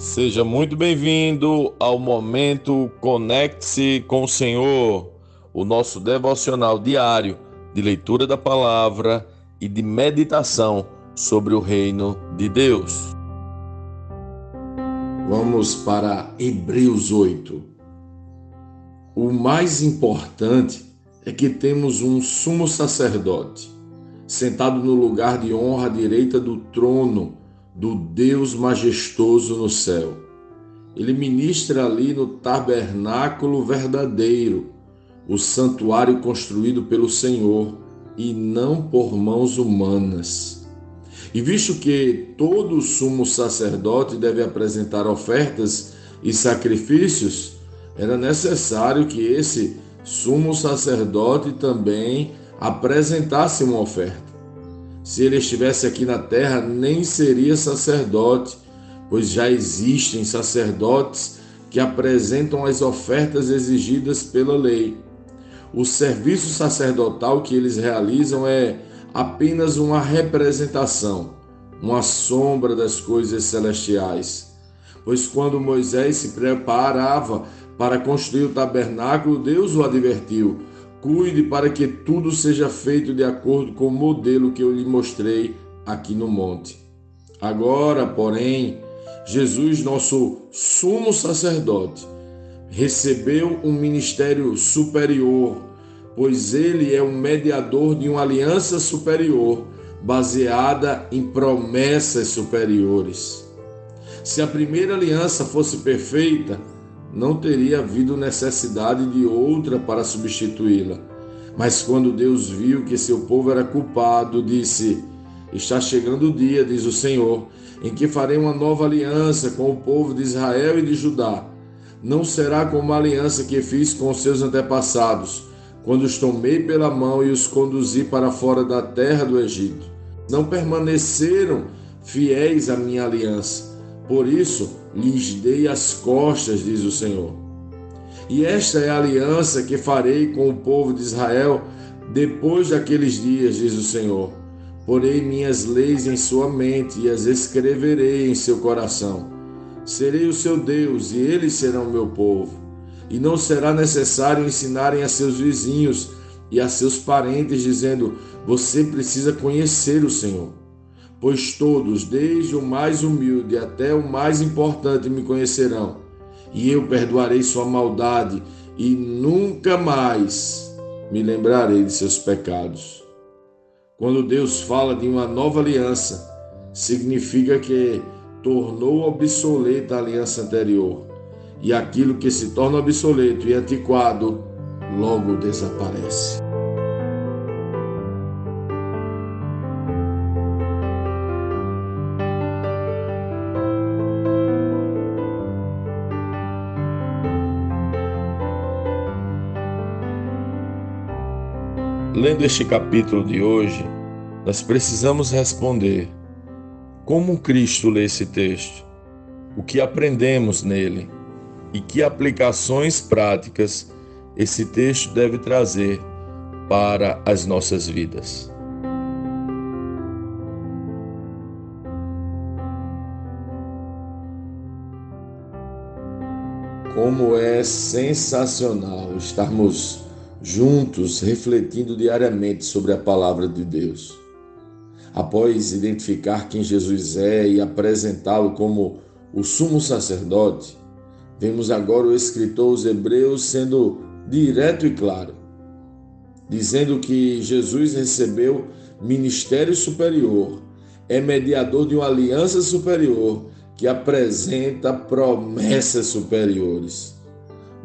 Seja muito bem-vindo ao momento Conecte-se com o Senhor, o nosso devocional diário de leitura da palavra e de meditação sobre o reino de Deus. Vamos para Hebreus 8. O mais importante é que temos um sumo sacerdote, sentado no lugar de honra à direita do trono do Deus majestoso no céu. Ele ministra ali no tabernáculo verdadeiro, o santuário construído pelo Senhor e não por mãos humanas. E visto que todo sumo sacerdote deve apresentar ofertas e sacrifícios, era necessário que esse sumo sacerdote também apresentasse uma oferta. Se ele estivesse aqui na terra, nem seria sacerdote, pois já existem sacerdotes que apresentam as ofertas exigidas pela lei. O serviço sacerdotal que eles realizam é apenas uma representação, uma sombra das coisas celestiais. Pois quando Moisés se preparava para construir o tabernáculo, Deus o advertiu: Cuide para que tudo seja feito de acordo com o modelo que eu lhe mostrei aqui no monte. Agora, porém, Jesus, nosso sumo sacerdote, recebeu um ministério superior, pois ele é um mediador de uma aliança superior, baseada em promessas superiores. Se a primeira aliança fosse perfeita, não teria havido necessidade de outra para substituí-la. Mas quando Deus viu que seu povo era culpado, disse: Está chegando o dia, diz o Senhor, em que farei uma nova aliança com o povo de Israel e de Judá. Não será como a aliança que fiz com seus antepassados, quando os tomei pela mão e os conduzi para fora da terra do Egito. Não permaneceram fiéis à minha aliança por isso lhes dei as costas, diz o Senhor. E esta é a aliança que farei com o povo de Israel depois daqueles dias, diz o Senhor. Porei minhas leis em sua mente e as escreverei em seu coração. Serei o seu Deus e eles serão meu povo. E não será necessário ensinarem a seus vizinhos e a seus parentes, dizendo: Você precisa conhecer o Senhor pois todos, desde o mais humilde até o mais importante, me conhecerão, e eu perdoarei sua maldade e nunca mais me lembrarei de seus pecados. Quando Deus fala de uma nova aliança, significa que tornou obsoleta a aliança anterior, e aquilo que se torna obsoleto e antiquado logo desaparece. Lendo este capítulo de hoje, nós precisamos responder: como Cristo lê esse texto? O que aprendemos nele? E que aplicações práticas esse texto deve trazer para as nossas vidas? Como é sensacional estarmos juntos refletindo diariamente sobre a palavra de Deus. Após identificar quem Jesus é e apresentá-lo como o sumo sacerdote, vemos agora o escritor aos Hebreus sendo direto e claro, dizendo que Jesus recebeu ministério superior, é mediador de uma aliança superior que apresenta promessas superiores.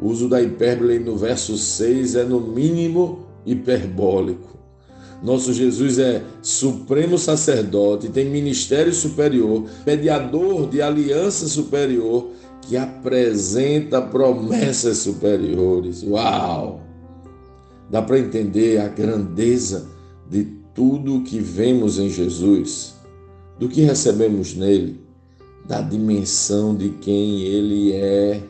O uso da hipérbole no verso 6 é, no mínimo, hiperbólico. Nosso Jesus é supremo sacerdote, tem ministério superior, mediador de aliança superior, que apresenta promessas superiores. Uau! Dá para entender a grandeza de tudo o que vemos em Jesus, do que recebemos nele, da dimensão de quem ele é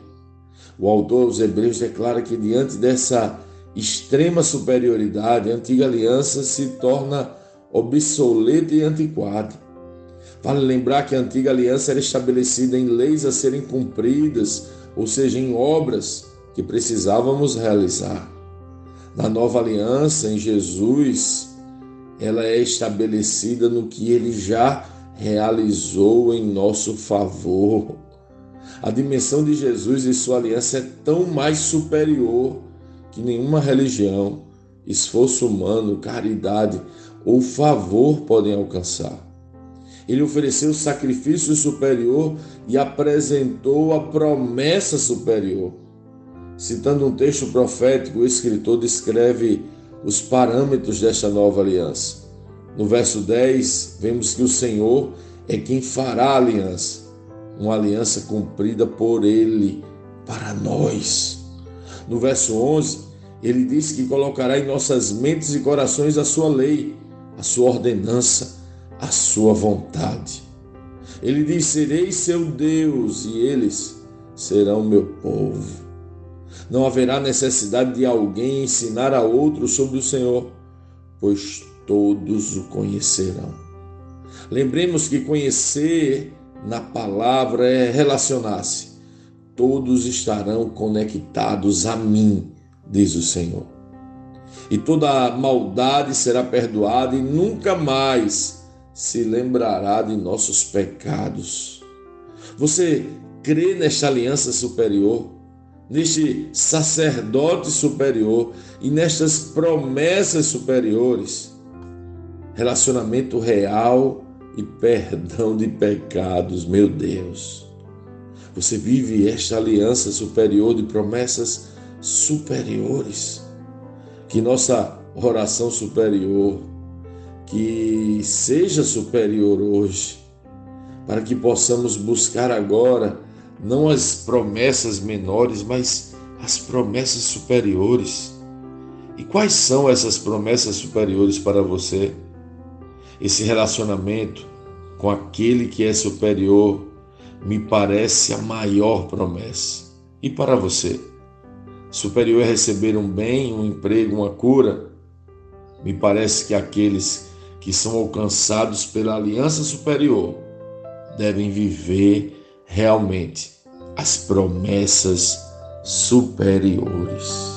o autor aos Hebreus declara que diante dessa extrema superioridade, a antiga aliança se torna obsoleta e antiquada. Vale lembrar que a antiga aliança era estabelecida em leis a serem cumpridas, ou seja, em obras que precisávamos realizar. Na nova aliança, em Jesus, ela é estabelecida no que ele já realizou em nosso favor. A dimensão de Jesus e sua aliança é tão mais superior que nenhuma religião, esforço humano, caridade ou favor podem alcançar. Ele ofereceu sacrifício superior e apresentou a promessa superior. Citando um texto profético, o escritor descreve os parâmetros desta nova aliança. No verso 10, vemos que o Senhor é quem fará a aliança, uma aliança cumprida por Ele para nós. No verso 11, ele diz que colocará em nossas mentes e corações a sua lei, a sua ordenança a sua vontade. Ele diz: Serei seu Deus e eles serão meu povo. Não haverá necessidade de alguém ensinar a outro sobre o Senhor, pois todos o conhecerão. Lembremos que conhecer na palavra é relacionar-se. Todos estarão conectados a mim, diz o Senhor. E toda maldade será perdoada e nunca mais se lembrará de nossos pecados. Você crê nesta aliança superior, neste sacerdote superior e nestas promessas superiores? Relacionamento real e perdão de pecados, meu Deus. Você vive esta aliança superior de promessas superiores. Que nossa oração superior que seja superior hoje, para que possamos buscar agora não as promessas menores, mas as promessas superiores. E quais são essas promessas superiores para você? Esse relacionamento com aquele que é superior me parece a maior promessa. E para você? Superior é receber um bem, um emprego, uma cura? Me parece que aqueles que são alcançados pela aliança superior devem viver realmente as promessas superiores.